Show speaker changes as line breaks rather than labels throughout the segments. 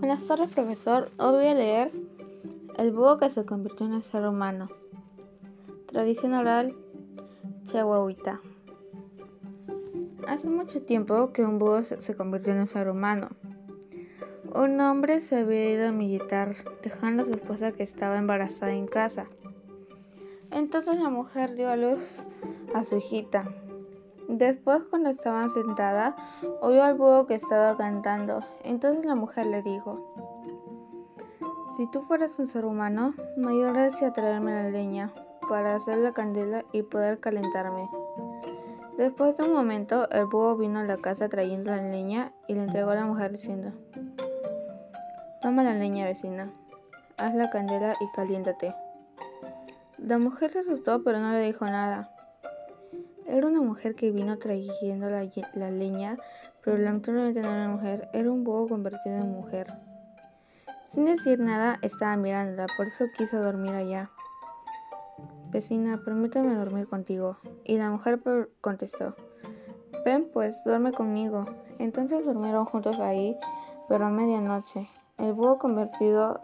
Buenas tardes, profesor. Hoy voy a leer El búho que se convirtió en un ser humano. Tradición oral chihuahuita. Hace mucho tiempo que un búho se convirtió en un ser humano. Un hombre se había ido a militar, dejando a su esposa que estaba embarazada en casa. Entonces la mujer dio a luz a su hijita. Después, cuando estaban sentada, oyó al búho que estaba cantando. Entonces la mujer le dijo, si tú fueras un ser humano, me ayudarías a traerme la leña para hacer la candela y poder calentarme. Después de un momento, el búho vino a la casa trayendo la leña y le entregó a la mujer diciendo, Toma la leña, vecina, haz la candela y caliéntate. La mujer se asustó pero no le dijo nada. Era una mujer que vino trayendo la, leña, pero lamentablemente no era una mujer, era un búho convertido en mujer. Sin decir nada, estaba mirándola, por eso quiso dormir allá. Vecina, permítame dormir contigo. Y la mujer contestó, ven pues, duerme conmigo. Entonces durmieron juntos ahí, pero a medianoche. El búho convertido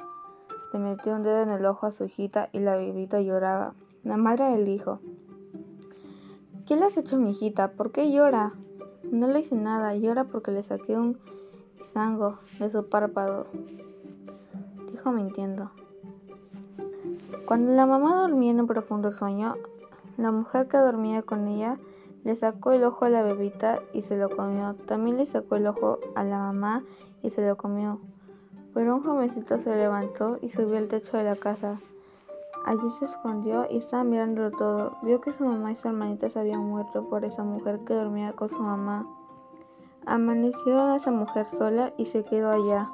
le metió un dedo en el ojo a su hijita y la bebita lloraba. La madre del hijo. ¿Qué le has hecho a mi hijita? ¿Por qué llora? No le hice nada, llora porque le saqué un sango de su párpado. Dijo mintiendo. Cuando la mamá dormía en un profundo sueño, la mujer que dormía con ella le sacó el ojo a la bebita y se lo comió. También le sacó el ojo a la mamá y se lo comió. Pero un jovencito se levantó y subió al techo de la casa. Allí se escondió y estaba mirándolo todo. Vio que su mamá y su hermanitas habían muerto por esa mujer que dormía con su mamá. Amaneció a esa mujer sola y se quedó allá.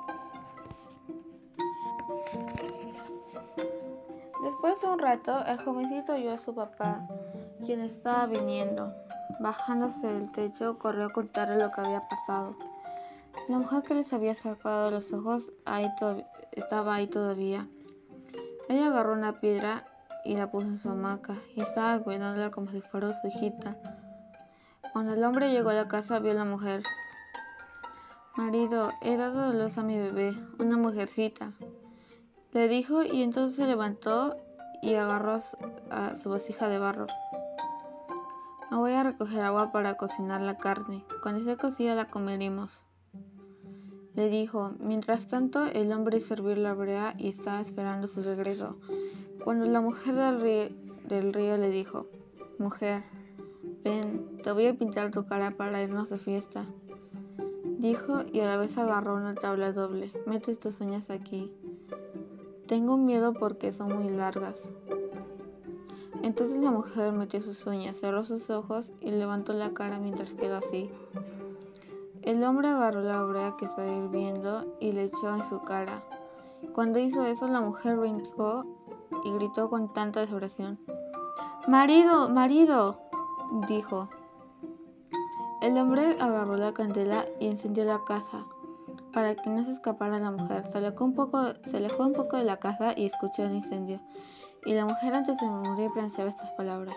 Después de un rato, el jovencito oyó a su papá, quien estaba viniendo. Bajándose del techo, corrió a contarle lo que había pasado. La mujer que les había sacado los ojos ahí estaba ahí todavía. Ella agarró una piedra y la puso en su hamaca y estaba cuidándola como si fuera su hijita. Cuando el hombre llegó a la casa vio a la mujer. Marido, he dado a luz a mi bebé, una mujercita. Le dijo y entonces se levantó y agarró a su vasija de barro. Me voy a recoger agua para cocinar la carne. Cuando esté cocida la comeremos le dijo. Mientras tanto, el hombre sirvió la brea y estaba esperando su regreso. Cuando la mujer del río, le dijo, Mujer, ven, te voy a pintar tu cara para irnos de fiesta. Dijo y a la vez agarró una tabla doble. Mete tus uñas aquí. Tengo miedo porque son muy largas. Entonces la mujer metió sus uñas, cerró sus ojos y levantó la cara mientras quedó así. El hombre agarró la brea que estaba hirviendo y le echó en su cara. Cuando hizo eso, la mujer brincó y gritó con tanta desesperación. Marido, marido, dijo. El hombre agarró la candela y encendió la casa. Para que no se escapara la mujer, se alejó un poco, de la casa y escuchó el incendio. Y la mujer antes de morir pronunciaba estas palabras.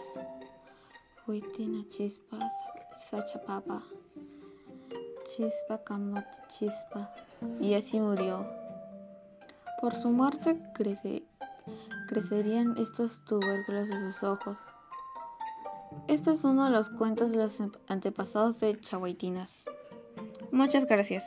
Huitina chispas, sacha papa chispa, camote, chispa. Y así murió. Por su muerte crecerían estos tubérculos de sus ojos. Este es uno de los cuentos de los antepasados de Chahuaitinas. Muchas gracias.